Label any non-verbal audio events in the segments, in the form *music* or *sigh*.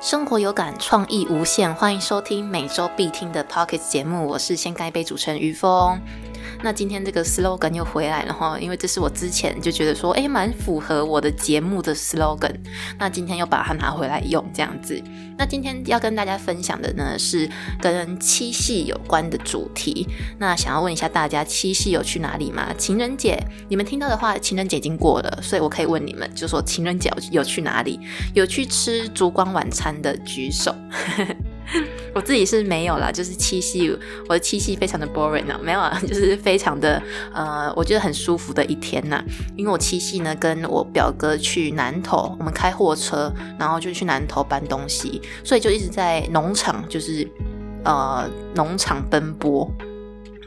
生活有感，创意无限，欢迎收听每周必听的 Pocket 节目。我是先干一杯主持人于峰。那今天这个 slogan 又回来了哈，因为这是我之前就觉得说，哎，蛮符合我的节目的 slogan。那今天又把它拿回来用，这样子。那今天要跟大家分享的呢，是跟七夕有关的主题。那想要问一下大家，七夕有去哪里吗？情人节，你们听到的话，情人节已经过了，所以我可以问你们，就说情人节有去哪里？有去吃烛光晚餐的举手。*laughs* 我自己是没有啦，就是七夕，我的七夕非常的 boring 啊，没有啊，*laughs* 就是非常的呃，我觉得很舒服的一天呐。因为我七夕呢，跟我表哥去南头，我们开货车，然后就去南头搬东西，所以就一直在农场，就是呃农场奔波。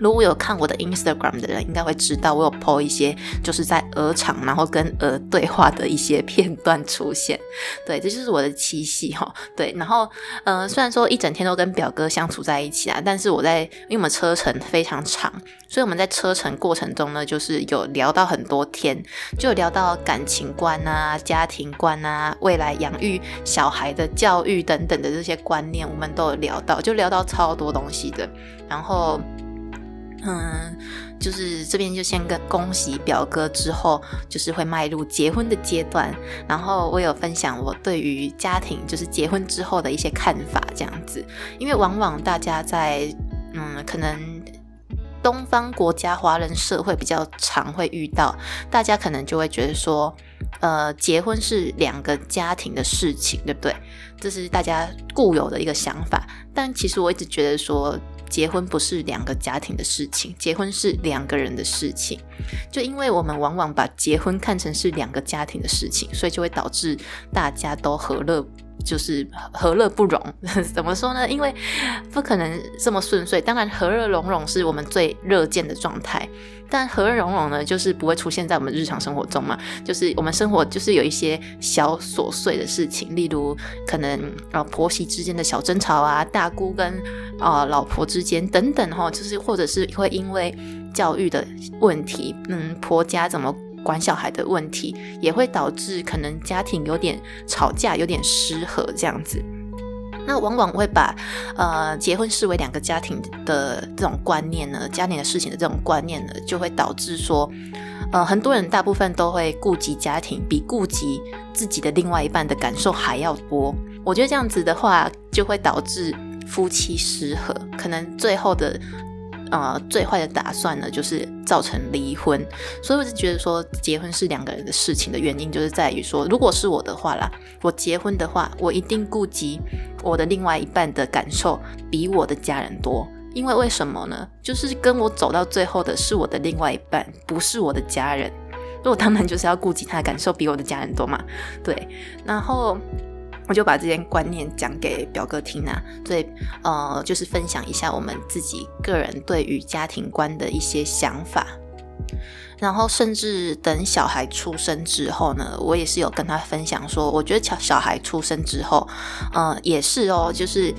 如果有看我的 Instagram 的人，应该会知道我有 po 一些就是在鹅场，然后跟鹅对话的一些片段出现。对，这就是我的七夕哈。对，然后呃，虽然说一整天都跟表哥相处在一起啊，但是我在因为我们车程非常长，所以我们在车程过程中呢，就是有聊到很多天，就有聊到感情观啊、家庭观啊、未来养育小孩的教育等等的这些观念，我们都有聊到，就聊到超多东西的，然后。嗯，就是这边就先跟恭喜表哥，之后就是会迈入结婚的阶段。然后我有分享我对于家庭，就是结婚之后的一些看法，这样子。因为往往大家在嗯，可能东方国家华人社会比较常会遇到，大家可能就会觉得说，呃，结婚是两个家庭的事情，对不对？这是大家固有的一个想法。但其实我一直觉得说。结婚不是两个家庭的事情，结婚是两个人的事情。就因为我们往往把结婚看成是两个家庭的事情，所以就会导致大家都和乐。就是和乐不容，*laughs* 怎么说呢？因为不可能这么顺遂。当然，和乐融融是我们最热见的状态，但和乐融融呢，就是不会出现在我们日常生活中嘛。就是我们生活就是有一些小琐碎的事情，例如可能啊婆媳之间的小争吵啊，大姑跟啊老婆之间等等哈，就是或者是会因为教育的问题，嗯，婆家怎么？管小孩的问题也会导致可能家庭有点吵架，有点失和这样子。那往往会把呃结婚视为两个家庭的这种观念呢，家庭的事情的这种观念呢，就会导致说，呃很多人大部分都会顾及家庭，比顾及自己的另外一半的感受还要多。我觉得这样子的话，就会导致夫妻失和，可能最后的。呃，最坏的打算呢，就是造成离婚。所以我就觉得说，结婚是两个人的事情的原因，就是在于说，如果是我的话啦，我结婚的话，我一定顾及我的另外一半的感受比我的家人多。因为为什么呢？就是跟我走到最后的是我的另外一半，不是我的家人。那我当然就是要顾及他的感受比我的家人多嘛。对，然后。我就把这些观念讲给表哥听啊，所以呃，就是分享一下我们自己个人对于家庭观的一些想法。然后，甚至等小孩出生之后呢，我也是有跟他分享说，我觉得小小孩出生之后，嗯，也是哦，就是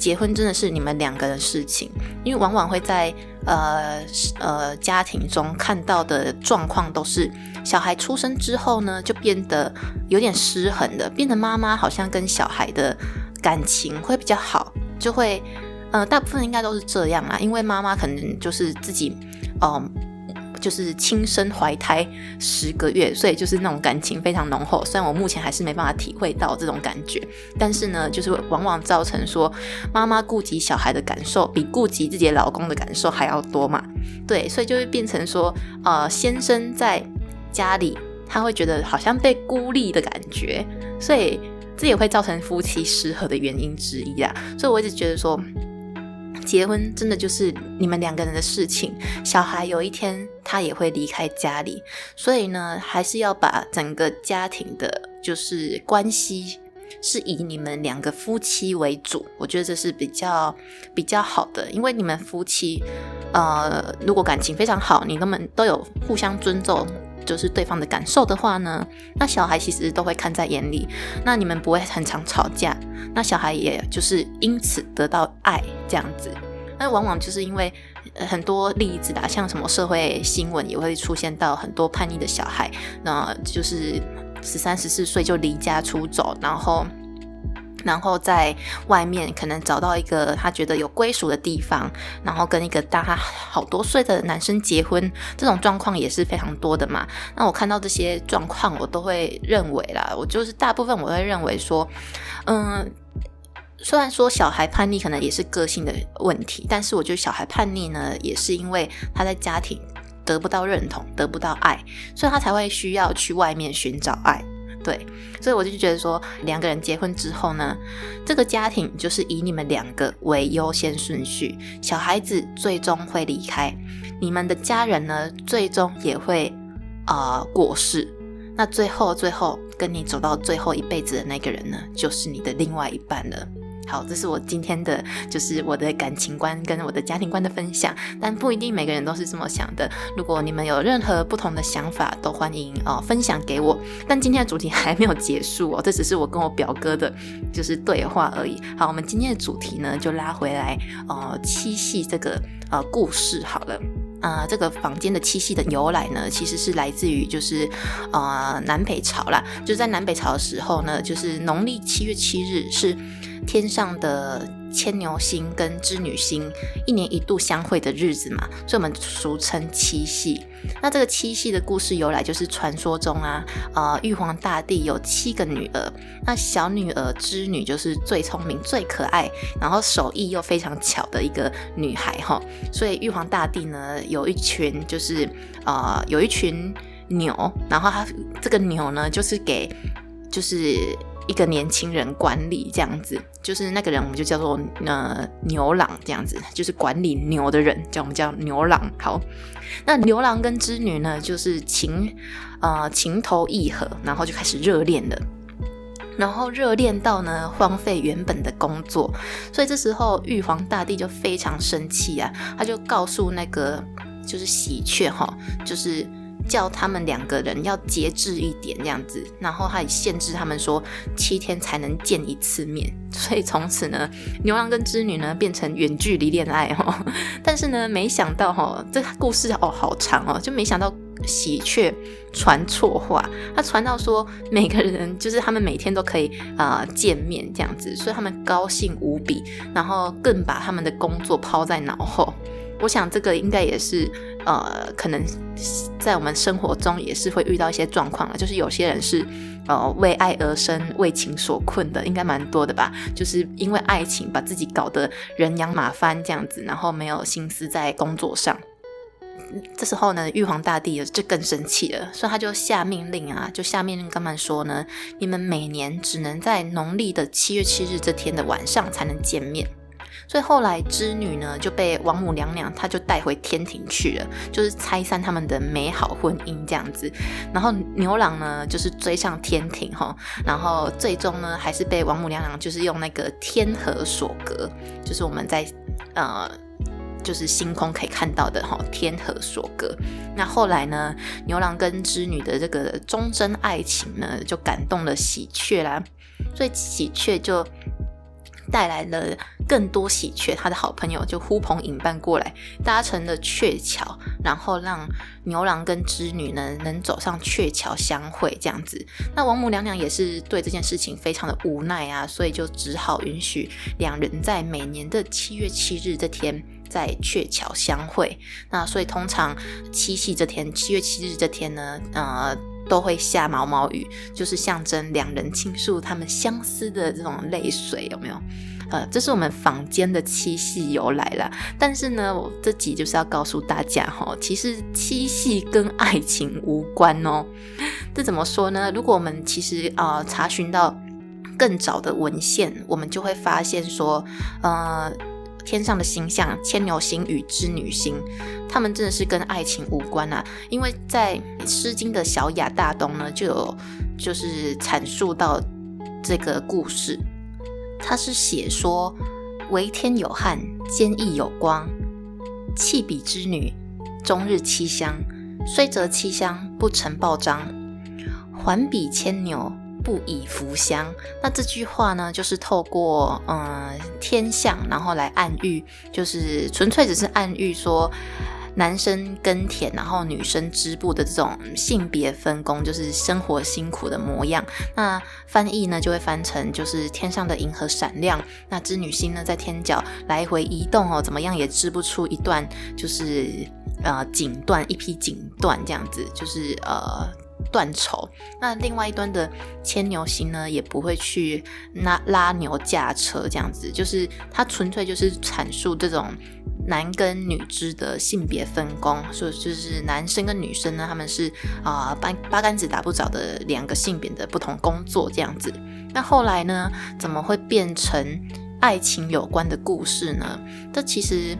结婚真的是你们两个人事情，因为往往会在。呃呃，家庭中看到的状况都是小孩出生之后呢，就变得有点失衡的，变得妈妈好像跟小孩的感情会比较好，就会呃，大部分应该都是这样啊，因为妈妈可能就是自己，嗯。就是亲生怀胎十个月，所以就是那种感情非常浓厚。虽然我目前还是没办法体会到这种感觉，但是呢，就是往往造成说妈妈顾及小孩的感受比顾及自己老公的感受还要多嘛？对，所以就会变成说，呃，先生在家里他会觉得好像被孤立的感觉，所以这也会造成夫妻失和的原因之一啊。所以我一直觉得说。结婚真的就是你们两个人的事情，小孩有一天他也会离开家里，所以呢，还是要把整个家庭的，就是关系是以你们两个夫妻为主，我觉得这是比较比较好的，因为你们夫妻，呃，如果感情非常好，你那么都有互相尊重。就是对方的感受的话呢，那小孩其实都会看在眼里，那你们不会很常吵架，那小孩也就是因此得到爱这样子。那往往就是因为很多例子啦，像什么社会新闻也会出现到很多叛逆的小孩，那就是十三十四岁就离家出走，然后然后在外面可能找到一个他觉得有归属的地方，然后跟一个大他好多岁的男生结婚，这种状况也是非常多的嘛。那我看到这些状况，我都会认为啦，我就是大部分我会认为说，嗯，虽然说小孩叛逆可能也是个性的问题，但是我觉得小孩叛逆呢，也是因为他在家庭得不到认同，得不到爱，所以他才会需要去外面寻找爱。对，所以我就觉得说，两个人结婚之后呢，这个家庭就是以你们两个为优先顺序，小孩子最终会离开，你们的家人呢，最终也会啊过世，那最后最后跟你走到最后一辈子的那个人呢，就是你的另外一半了。好，这是我今天的，就是我的感情观跟我的家庭观的分享，但不一定每个人都是这么想的。如果你们有任何不同的想法，都欢迎哦分享给我。但今天的主题还没有结束哦，这只是我跟我表哥的，就是对话而已。好，我们今天的主题呢，就拉回来，呃，七夕这个呃故事好了。啊，这个房间的七夕的由来呢，其实是来自于就是呃南北朝啦，就是在南北朝的时候呢，就是农历七月七日是。天上的牵牛星跟织女星一年一度相会的日子嘛，所以我们俗称七夕。那这个七夕的故事由来就是传说中啊，呃，玉皇大帝有七个女儿，那小女儿织女就是最聪明、最可爱，然后手艺又非常巧的一个女孩哈。所以玉皇大帝呢有一群就是呃有一群牛，然后他这个牛呢就是给就是。一个年轻人管理这样子，就是那个人我们就叫做呃牛郎这样子，就是管理牛的人，叫我们叫牛郎。好，那牛郎跟织女呢，就是情呃情投意合，然后就开始热恋了，然后热恋到呢荒废原本的工作，所以这时候玉皇大帝就非常生气啊，他就告诉那个就是喜鹊哈，就是。叫他们两个人要节制一点，这样子，然后还限制他们说七天才能见一次面，*laughs* 所以从此呢，牛郎跟织女呢变成远距离恋爱哈。*laughs* 但是呢，没想到哈，这故事哦好长哦，就没想到喜鹊传错话，他传到说每个人就是他们每天都可以啊见面这样子，所以他们高兴无比，然后更把他们的工作抛在脑后。我想这个应该也是，呃，可能在我们生活中也是会遇到一些状况了。就是有些人是，呃，为爱而生，为情所困的，应该蛮多的吧？就是因为爱情把自己搞得人仰马翻这样子，然后没有心思在工作上。这时候呢，玉皇大帝就更生气了，所以他就下命令啊，就下命令干嘛说呢？你们每年只能在农历的七月七日这天的晚上才能见面。所以后来织女呢就被王母娘娘，她就带回天庭去了，就是拆散他们的美好婚姻这样子。然后牛郎呢就是追上天庭哈，然后最终呢还是被王母娘娘就是用那个天河所隔，就是我们在呃就是星空可以看到的哈天河所隔。那后来呢牛郎跟织女的这个忠贞爱情呢就感动了喜鹊啦，所以喜鹊就。带来了更多喜鹊，他的好朋友就呼朋引伴过来，搭成了鹊桥，然后让牛郎跟织女呢能走上鹊桥相会这样子。那王母娘娘也是对这件事情非常的无奈啊，所以就只好允许两人在每年的七月七日这天在鹊桥相会。那所以通常七夕这天，七月七日这天呢，呃。都会下毛毛雨，就是象征两人倾诉他们相思的这种泪水，有没有？呃，这是我们坊间的七夕由来了。但是呢，我这集就是要告诉大家哈，其实七夕跟爱情无关哦。这怎么说呢？如果我们其实啊查询到更早的文献，我们就会发现说，呃。天上的星象，牵牛星与织女星，他们真的是跟爱情无关啊！因为在《诗经》的小雅大东呢，就有就是阐述到这个故事，他是写说：为天有汉，兼翼有光，弃比织女，终日七香。虽则七香，不成报章，还比牵牛。不以福相，那这句话呢，就是透过嗯天象，然后来暗喻，就是纯粹只是暗喻说，男生耕田，然后女生织布的这种性别分工，就是生活辛苦的模样。那翻译呢就会翻成就是天上的银河闪亮，那织女星呢在天角来回移动哦，怎么样也织不出一段就是呃锦缎一匹锦缎这样子，就是呃。断绸，那另外一端的牵牛星呢，也不会去拉拉牛驾车这样子，就是它纯粹就是阐述这种男跟女之的性别分工，所以就是男生跟女生呢，他们是啊八八竿子打不着的两个性别的不同工作这样子。那后来呢，怎么会变成爱情有关的故事呢？这其实。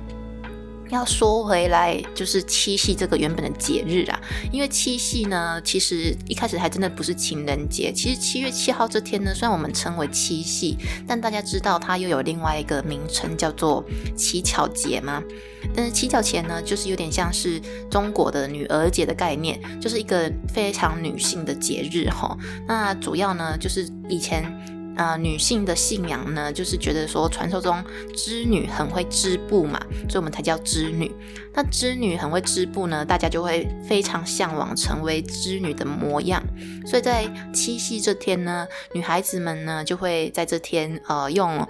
要说回来，就是七夕这个原本的节日啊，因为七夕呢，其实一开始还真的不是情人节。其实七月七号这天呢，虽然我们称为七夕，但大家知道它又有另外一个名称叫做乞巧节吗？但是乞巧节呢，就是有点像是中国的女儿节的概念，就是一个非常女性的节日哈。那主要呢，就是以前。啊，女性的信仰呢，就是觉得说传说中织女很会织布嘛，所以我们才叫织女。那织女很会织布呢，大家就会非常向往成为织女的模样。所以在七夕这天呢，女孩子们呢就会在这天呃用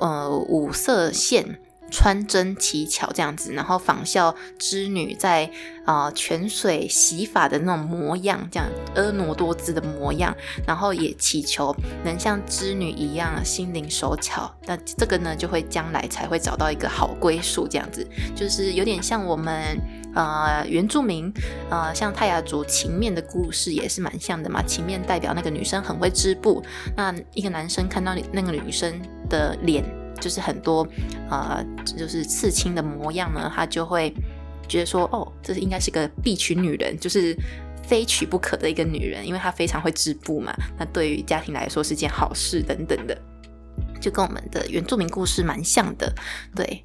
呃五色线。穿针乞巧这样子，然后仿效织女在啊泉水洗发的那种模样，这样婀娜多姿的模样，然后也祈求能像织女一样心灵手巧。那这个呢，就会将来才会找到一个好归宿，这样子就是有点像我们呃原住民呃像泰雅族情面的故事也是蛮像的嘛。情面代表那个女生很会织布，那一个男生看到那个女生的脸。就是很多，呃，就是刺青的模样呢，他就会觉得说，哦，这是应该是个必娶女人，就是非娶不可的一个女人，因为她非常会织布嘛。那对于家庭来说是件好事等等的，就跟我们的原住民故事蛮像的，对。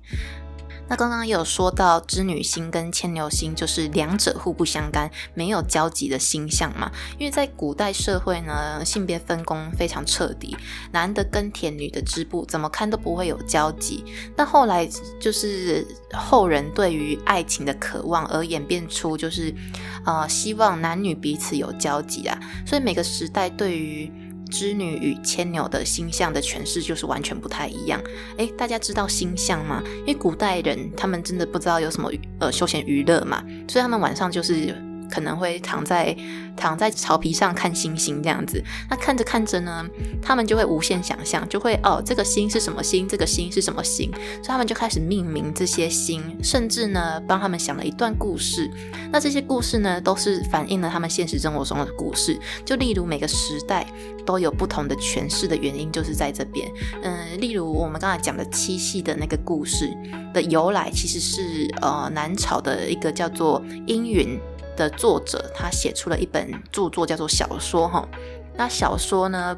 那刚刚也有说到织女星跟牵牛星，就是两者互不相干、没有交集的星象嘛。因为在古代社会呢，性别分工非常彻底，男的耕田，女的织布，怎么看都不会有交集。那后来就是后人对于爱情的渴望而演变出，就是呃希望男女彼此有交集啊。所以每个时代对于织女与牵牛的星象的诠释就是完全不太一样。诶，大家知道星象吗？因为古代人他们真的不知道有什么呃休闲娱乐嘛，所以他们晚上就是可能会躺在。躺在草皮上看星星这样子，那看着看着呢，他们就会无限想象，就会哦，这个星是什么星？这个星是什么星？所以他们就开始命名这些星，甚至呢，帮他们想了一段故事。那这些故事呢，都是反映了他们现实生活中的故事。就例如每个时代都有不同的诠释的原因，就是在这边。嗯，例如我们刚才讲的七夕的那个故事的由来，其实是呃南朝的一个叫做阴云。的作者，他写出了一本著作，叫做小说哈。那小说呢，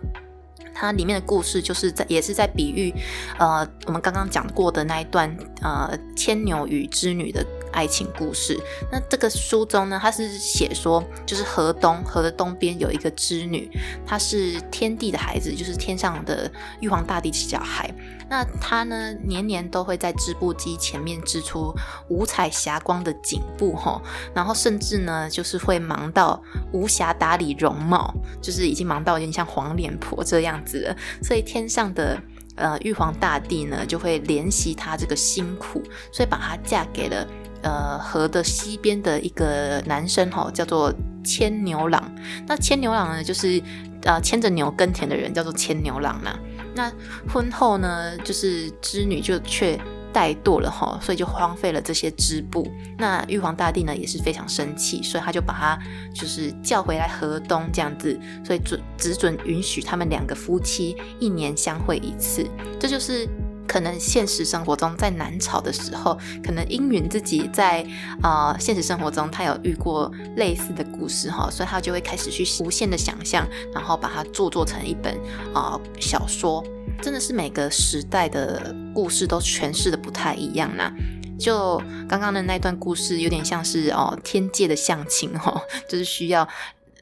它里面的故事就是在，也是在比喻，呃，我们刚刚讲过的那一段，呃，牵牛与织女的。爱情故事。那这个书中呢，它是写说，就是河东河的东边有一个织女，她是天帝的孩子，就是天上的玉皇大帝的小孩。那她呢，年年都会在织布机前面织出五彩霞光的锦布哈，然后甚至呢，就是会忙到无暇打理容貌，就是已经忙到有点像黄脸婆这样子了。所以天上的呃玉皇大帝呢，就会怜惜她这个辛苦，所以把她嫁给了。呃，河的西边的一个男生哈，叫做牵牛郎。那牵牛郎呢，就是呃牵着牛耕田的人，叫做牵牛郎啦。那婚后呢，就是织女就却怠惰了哈，所以就荒废了这些织布。那玉皇大帝呢，也是非常生气，所以他就把他就是叫回来河东这样子，所以准只准允许他们两个夫妻一年相会一次。这就是。可能现实生活中，在南朝的时候，可能英允自己在啊现实生活中，他有遇过类似的故事哈，所以他就会开始去无限的想象，然后把它著作成一本啊小说。真的是每个时代的故事都诠释的不太一样呢。就刚刚的那段故事，有点像是哦天界的相亲哈，*laughs* 就是需要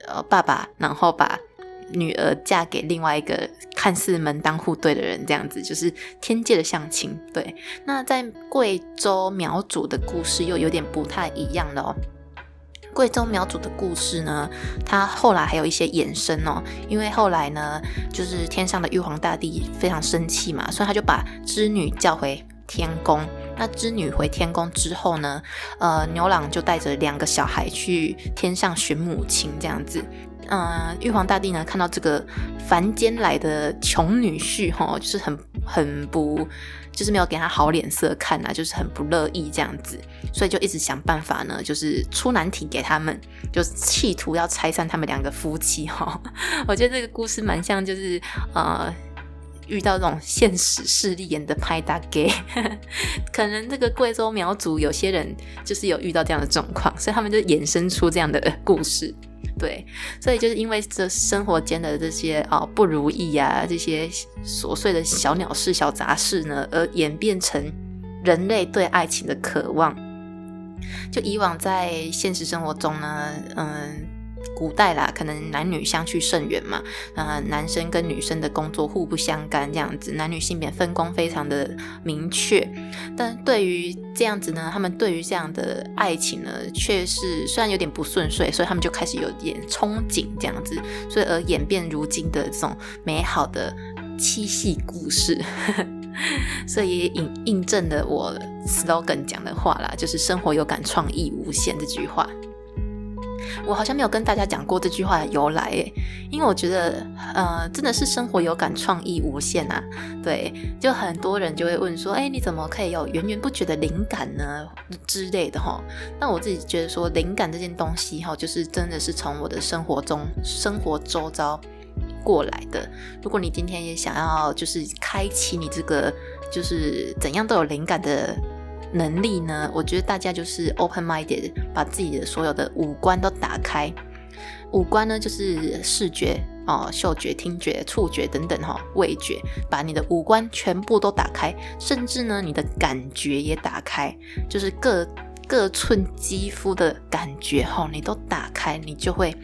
呃爸爸，然后把。女儿嫁给另外一个看似门当户对的人，这样子就是天界的相亲。对，那在贵州苗族的故事又有点不太一样了哦。贵州苗族的故事呢，它后来还有一些衍生哦，因为后来呢，就是天上的玉皇大帝非常生气嘛，所以他就把织女叫回天宫。那织女回天宫之后呢，呃，牛郎就带着两个小孩去天上寻母亲，这样子。嗯，玉皇大帝呢看到这个凡间来的穷女婿，哈，就是很很不，就是没有给他好脸色看啊，就是很不乐意这样子，所以就一直想办法呢，就是出难题给他们，就企图要拆散他们两个夫妻，哈。*laughs* 我觉得这个故事蛮像，就是呃。遇到这种现实势力演的拍打给，*laughs* 可能这个贵州苗族有些人就是有遇到这样的状况，所以他们就衍生出这样的故事。对，所以就是因为这生活间的这些啊不如意啊，这些琐碎的小鸟事、小杂事呢，而演变成人类对爱情的渴望。就以往在现实生活中呢，嗯。古代啦，可能男女相去甚远嘛，啊，男生跟女生的工作互不相干，这样子，男女性别分工非常的明确。但对于这样子呢，他们对于这样的爱情呢，却是虽然有点不顺遂，所以他们就开始有点憧憬这样子，所以而演变如今的这种美好的七夕故事。*laughs* 所以也印印证了我 slogan 讲的话啦，就是生活有感，创意无限这句话。我好像没有跟大家讲过这句话的由来诶，因为我觉得，呃，真的是生活有感，创意无限啊。对，就很多人就会问说，哎，你怎么可以有源源不绝的灵感呢？之类的哈。那我自己觉得说，灵感这件东西哈，就是真的是从我的生活中、生活周遭过来的。如果你今天也想要，就是开启你这个，就是怎样都有灵感的。能力呢？我觉得大家就是 open minded，把自己的所有的五官都打开。五官呢，就是视觉哦、嗅觉、听觉、触觉等等哈，味觉，把你的五官全部都打开，甚至呢，你的感觉也打开，就是各各寸肌肤的感觉哈，你都打开，你就会，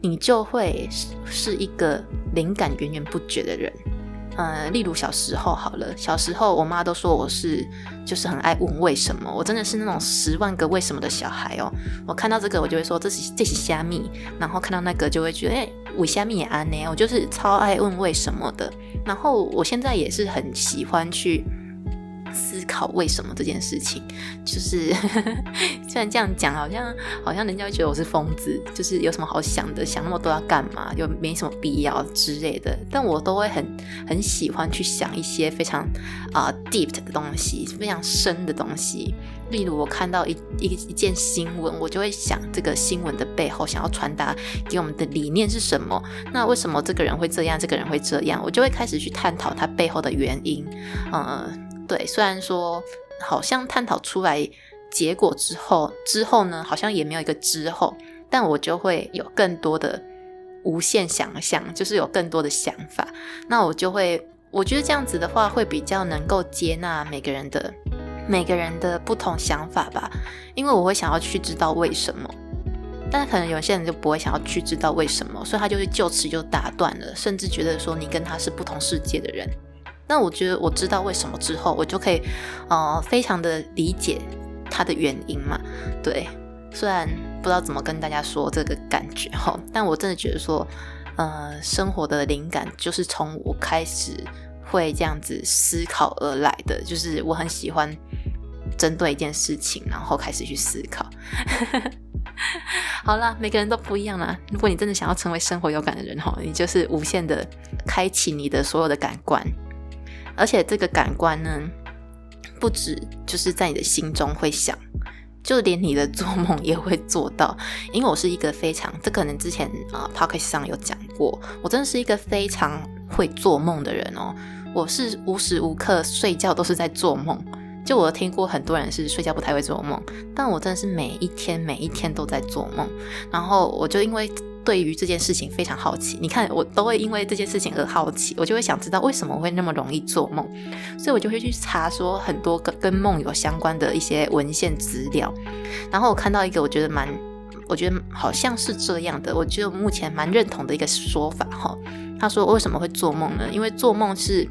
你就会是一个灵感源源不绝的人。呃，例如小时候好了，小时候我妈都说我是就是很爱问为什么，我真的是那种十万个为什么的小孩哦。我看到这个，我就会说这是这是虾米，然后看到那个就会觉得哎，我虾米也安呢，我就是超爱问为什么的。然后我现在也是很喜欢去。思考为什么这件事情，就是 *laughs* 虽然这样讲，好像好像人家会觉得我是疯子，就是有什么好想的，想那么多要干嘛，又没什么必要之类的。但我都会很很喜欢去想一些非常啊 deep 的东西，非常深的东西。例如我看到一一一件新闻，我就会想这个新闻的背后想要传达给我们的理念是什么？那为什么这个人会这样，这个人会这样？我就会开始去探讨他背后的原因，嗯。对，虽然说好像探讨出来结果之后，之后呢，好像也没有一个之后，但我就会有更多的无限想象，就是有更多的想法。那我就会，我觉得这样子的话，会比较能够接纳每个人的每个人的不同想法吧。因为我会想要去知道为什么，但可能有些人就不会想要去知道为什么，所以他就是就此就打断了，甚至觉得说你跟他是不同世界的人。那我觉得我知道为什么之后，我就可以，呃，非常的理解它的原因嘛。对，虽然不知道怎么跟大家说这个感觉哈，但我真的觉得说，呃，生活的灵感就是从我开始会这样子思考而来的，就是我很喜欢针对一件事情，然后开始去思考。好了，每个人都不一样啦。如果你真的想要成为生活有感的人哈，你就是无限的开启你的所有的感官。而且这个感官呢，不止就是在你的心中会想，就连你的做梦也会做到。因为我是一个非常，这可能之前啊 p o c k e t 上有讲过，我真的是一个非常会做梦的人哦。我是无时无刻睡觉都是在做梦。就我听过很多人是睡觉不太会做梦，但我真的是每一天每一天都在做梦。然后我就因为。对于这件事情非常好奇，你看我都会因为这件事情而好奇，我就会想知道为什么会那么容易做梦，所以我就会去查说很多跟跟梦有相关的一些文献资料，然后我看到一个我觉得蛮我觉得好像是这样的，我觉得目前蛮认同的一个说法哈。他说为什么会做梦呢？因为做梦是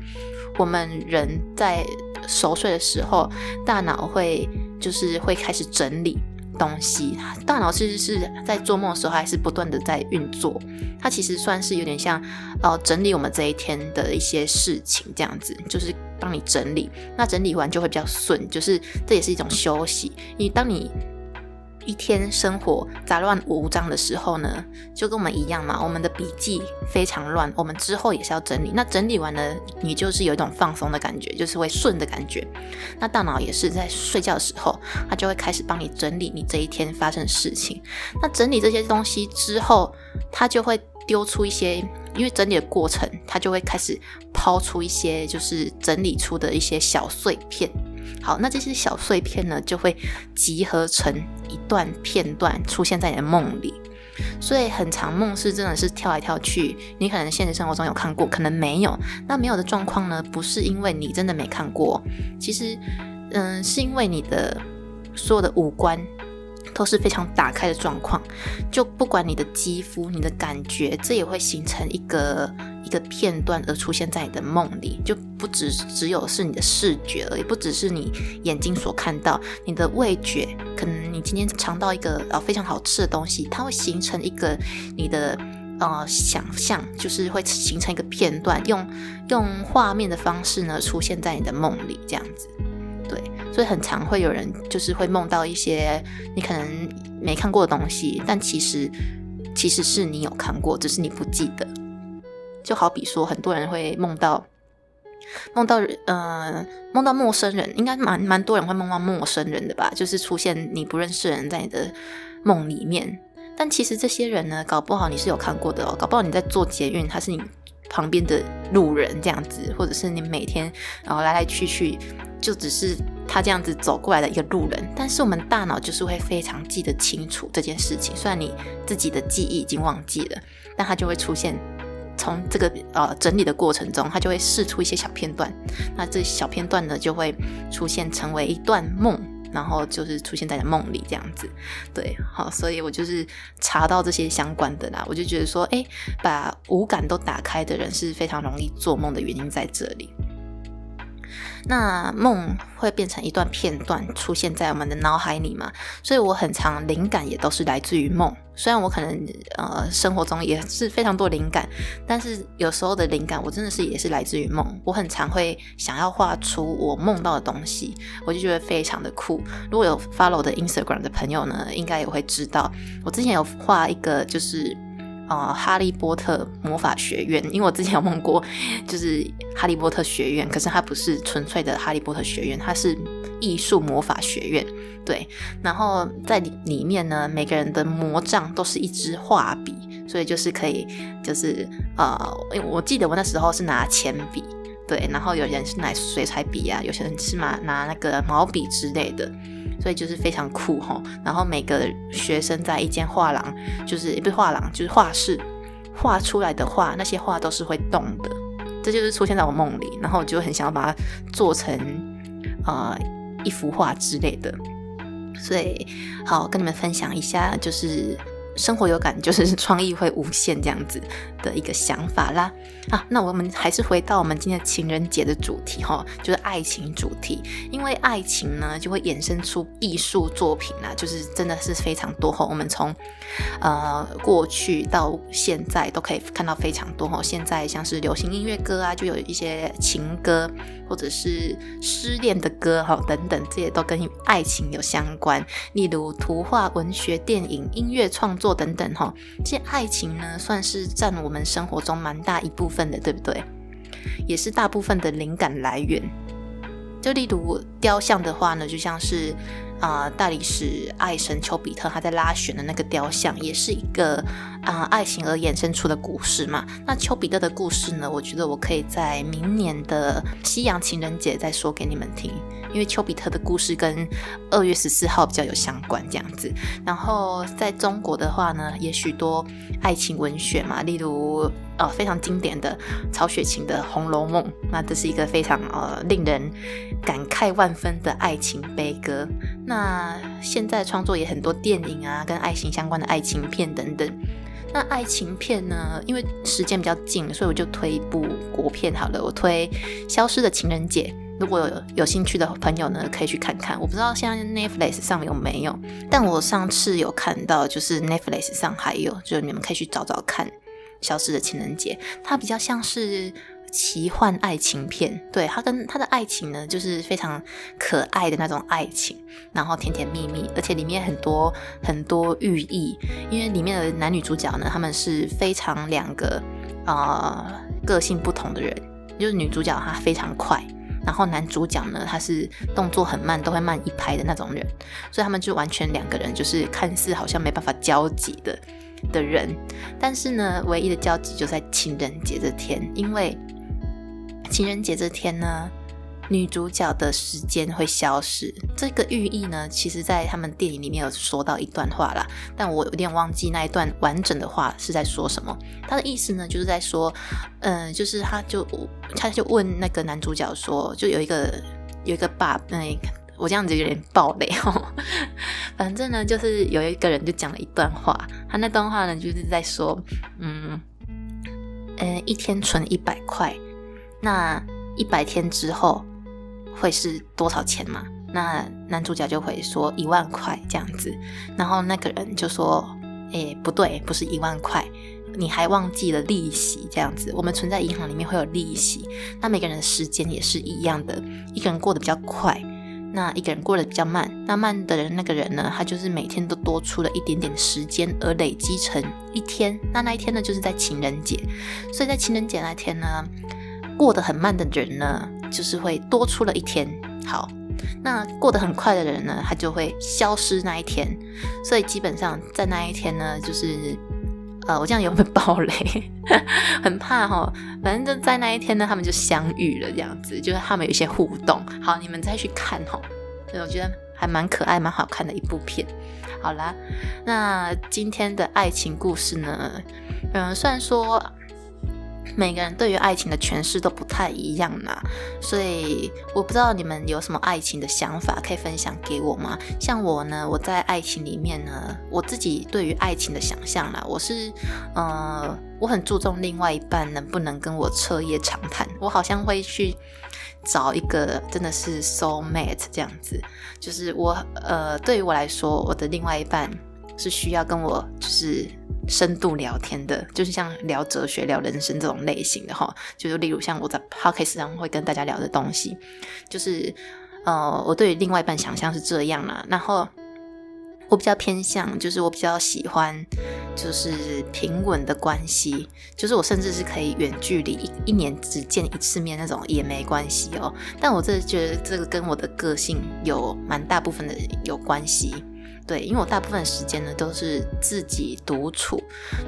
我们人在熟睡的时候，大脑会就是会开始整理。东西，大脑其实是在做梦的时候还是不断的在运作，它其实算是有点像，呃，整理我们这一天的一些事情这样子，就是帮你整理，那整理完就会比较顺，就是这也是一种休息，你当你。一天生活杂乱无章的时候呢，就跟我们一样嘛。我们的笔记非常乱，我们之后也是要整理。那整理完呢，你就是有一种放松的感觉，就是会顺的感觉。那大脑也是在睡觉的时候，它就会开始帮你整理你这一天发生的事情。那整理这些东西之后，它就会丢出一些，因为整理的过程，它就会开始抛出一些，就是整理出的一些小碎片。好，那这些小碎片呢，就会集合成一段片段出现在你的梦里。所以很长梦是真的是跳来跳去，你可能现实生活中有看过，可能没有。那没有的状况呢，不是因为你真的没看过，其实，嗯，是因为你的所有的五官都是非常打开的状况。就不管你的肌肤、你的感觉，这也会形成一个。一个片段而出现在你的梦里，就不只只有是你的视觉而已，不只是你眼睛所看到，你的味觉，可能你今天尝到一个呃非常好吃的东西，它会形成一个你的呃想象，就是会形成一个片段，用用画面的方式呢出现在你的梦里，这样子，所以很常会有人就是会梦到一些你可能没看过的东西，但其实其实是你有看过，只是你不记得。就好比说，很多人会梦到梦到呃梦到陌生人，应该蛮蛮多人会梦到陌生人的吧？就是出现你不认识的人在你的梦里面，但其实这些人呢，搞不好你是有看过的哦，搞不好你在做捷运，他是你旁边的路人这样子，或者是你每天然后来来去去，就只是他这样子走过来的一个路人。但是我们大脑就是会非常记得清楚这件事情，虽然你自己的记忆已经忘记了，但它就会出现。从这个呃整理的过程中，它就会试出一些小片段，那这小片段呢就会出现成为一段梦，然后就是出现在梦里这样子。对，好，所以我就是查到这些相关的啦，我就觉得说，哎，把五感都打开的人是非常容易做梦的原因在这里。那梦会变成一段片段出现在我们的脑海里嘛？所以我很常灵感也都是来自于梦。虽然我可能呃生活中也是非常多灵感，但是有时候的灵感我真的是也是来自于梦。我很常会想要画出我梦到的东西，我就觉得非常的酷。如果有 follow 的 Instagram 的朋友呢，应该也会知道，我之前有画一个就是。呃，哈利波特魔法学院，*laughs* 因为我之前有梦过，就是哈利波特学院，可是它不是纯粹的哈利波特学院，它是艺术魔法学院。对，然后在里面呢，每个人的魔杖都是一支画笔，所以就是可以，就是呃，我记得我那时候是拿铅笔，对，然后有人是拿水彩笔啊，有些人是拿拿那个毛笔之类的。所以就是非常酷哈，然后每个学生在一间画廊，就是也不是画廊，就是画室，画出来的画，那些画都是会动的，这就是出现在我梦里，然后我就很想要把它做成呃一幅画之类的，所以好跟你们分享一下，就是。生活有感就是创意会无限这样子的一个想法啦啊，那我们还是回到我们今天情人节的主题哈，就是爱情主题。因为爱情呢，就会衍生出艺术作品啦，就是真的是非常多哈。我们从呃过去到现在都可以看到非常多哈。现在像是流行音乐歌啊，就有一些情歌或者是失恋的歌哈等等，这些都跟爱情有相关。例如图画、文学、电影、音乐创作。做等等哈，这爱情呢，算是占我们生活中蛮大一部分的，对不对？也是大部分的灵感来源。就例如雕像的话呢，就像是啊，大理石爱神丘比特他在拉弦的那个雕像，也是一个啊爱情而衍生出的故事嘛。那丘比特的故事呢，我觉得我可以在明年的西洋情人节再说给你们听。因为丘比特的故事跟二月十四号比较有相关，这样子。然后在中国的话呢，也许多爱情文学嘛，例如呃非常经典的曹雪芹的《红楼梦》，那这是一个非常呃令人感慨万分的爱情悲歌。那现在创作也很多电影啊，跟爱情相关的爱情片等等。那爱情片呢？因为时间比较近，所以我就推一部国片好了。我推《消失的情人节》，如果有有兴趣的朋友呢，可以去看看。我不知道现在 Netflix 上有没有，但我上次有看到，就是 Netflix 上还有，就你们可以去找找看《消失的情人节》，它比较像是。奇幻爱情片，对他跟他的爱情呢，就是非常可爱的那种爱情，然后甜甜蜜蜜，而且里面很多很多寓意，因为里面的男女主角呢，他们是非常两个呃个性不同的人，就是女主角她非常快，然后男主角呢他是动作很慢，都会慢一拍的那种人，所以他们就完全两个人就是看似好像没办法交集的的人，但是呢，唯一的交集就在情人节这天，因为。情人节这天呢，女主角的时间会消失。这个寓意呢，其实在他们电影里面有说到一段话啦，但我有点忘记那一段完整的话是在说什么。他的意思呢，就是在说，嗯，就是他就他就问那个男主角说，就有一个有一个爸，那我这样子有点暴雷 *laughs* 哦。反正呢，就是有一个人就讲了一段话，他那段话呢，就是在说，嗯嗯，一天存一百块。那一百天之后会是多少钱嘛？那男主角就会说一万块这样子，然后那个人就说：“诶，不对，不是一万块，你还忘记了利息这样子。我们存在银行里面会有利息，那每个人的时间也是一样的，一个人过得比较快，那一个人过得比较慢。那慢的人那个人呢，他就是每天都多出了一点点时间，而累积成一天。那那一天呢，就是在情人节，所以在情人节那天呢。”过得很慢的人呢，就是会多出了一天。好，那过得很快的人呢，他就会消失那一天。所以基本上在那一天呢，就是呃，我这样有没有暴雷？*laughs* 很怕哈。反正就在那一天呢，他们就相遇了，这样子，就是他们有一些互动。好，你们再去看哈。对，我觉得还蛮可爱、蛮好看的一部片。好啦，那今天的爱情故事呢，嗯，虽然说。每个人对于爱情的诠释都不太一样啦，所以我不知道你们有什么爱情的想法可以分享给我吗？像我呢，我在爱情里面呢，我自己对于爱情的想象啦，我是，呃，我很注重另外一半能不能跟我彻夜长谈，我好像会去找一个真的是 soul mate 这样子，就是我，呃，对于我来说，我的另外一半是需要跟我就是。深度聊天的，就是像聊哲学、聊人生这种类型的哈，就是例如像我在 podcast 上会跟大家聊的东西，就是呃，我对另外一半想象是这样啦。然后我比较偏向，就是我比较喜欢，就是平稳的关系，就是我甚至是可以远距离一一年只见一次面那种也没关系哦。但我这觉得这个跟我的个性有蛮大部分的有关系。对，因为我大部分时间呢都是自己独处，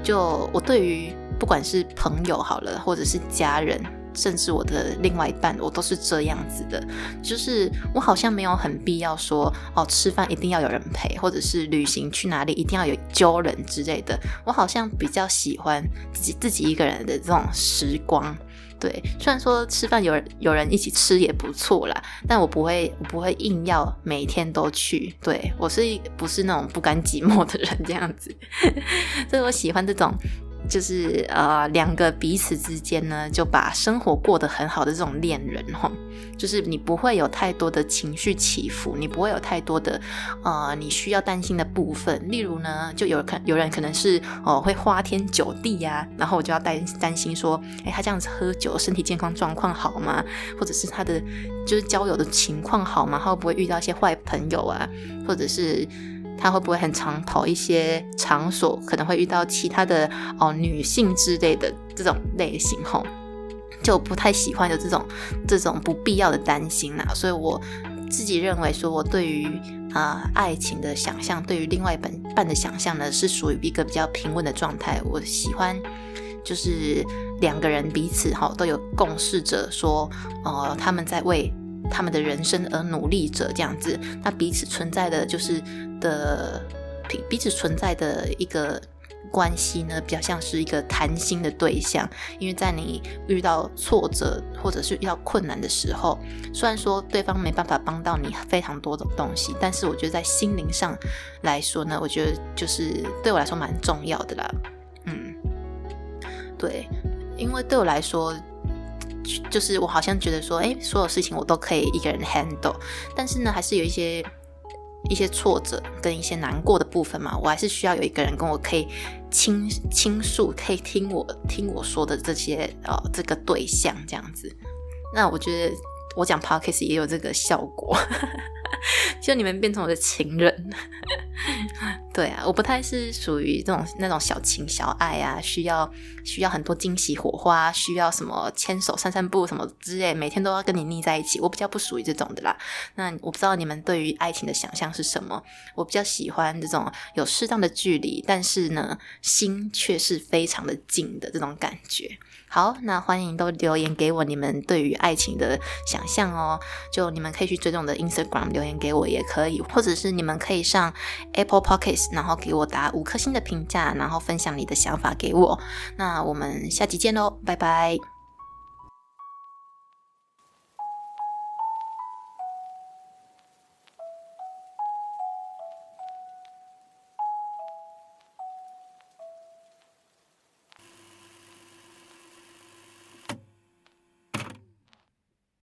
就我对于不管是朋友好了，或者是家人，甚至我的另外一半，我都是这样子的，就是我好像没有很必要说哦，吃饭一定要有人陪，或者是旅行去哪里一定要有揪人之类的，我好像比较喜欢自己自己一个人的这种时光。对，虽然说吃饭有人有人一起吃也不错啦，但我不会我不会硬要每天都去。对我是不是那种不甘寂寞的人这样子？*laughs* 所以我喜欢这种。就是呃，两个彼此之间呢，就把生活过得很好的这种恋人哈，就是你不会有太多的情绪起伏，你不会有太多的呃你需要担心的部分。例如呢，就有可有人可能是哦会花天酒地呀，然后我就要担担心说，哎，他这样子喝酒，身体健康状况好吗？或者是他的就是交友的情况好吗？他会不会遇到一些坏朋友啊？或者是？他会不会很常跑一些场所，可能会遇到其他的哦女性之类的这种类型吼，就不太喜欢有这种这种不必要的担心啦。所以我自己认为说，我对于啊爱情的想象，对于另外一半半的想象呢，是属于一个比较平稳的状态。我喜欢就是两个人彼此哈都有共事着，说呃他们在为。他们的人生而努力着，这样子，那彼此存在的就是的彼彼此存在的一个关系呢，比较像是一个谈心的对象，因为在你遇到挫折或者是遇到困难的时候，虽然说对方没办法帮到你非常多的东西，但是我觉得在心灵上来说呢，我觉得就是对我来说蛮重要的啦。嗯，对，因为对我来说。就是我好像觉得说，哎，所有事情我都可以一个人 handle，但是呢，还是有一些一些挫折跟一些难过的部分嘛，我还是需要有一个人跟我可以倾倾诉，可以听我听我说的这些呃这个对象这样子。那我觉得我讲 podcast 也有这个效果。*laughs* 就你们变成我的情人，对啊，我不太是属于这种那种小情小爱啊，需要需要很多惊喜火花，需要什么牵手散散步什么之类，每天都要跟你腻在一起，我比较不属于这种的啦。那我不知道你们对于爱情的想象是什么？我比较喜欢这种有适当的距离，但是呢，心却是非常的近的这种感觉。好，那欢迎都留言给我你们对于爱情的想象哦。就你们可以去追踪我的 Instagram 留言给我也可以，或者是你们可以上 ApplePockets，然后给我打五颗星的评价，然后分享你的想法给我。那我们下期见喽，拜拜。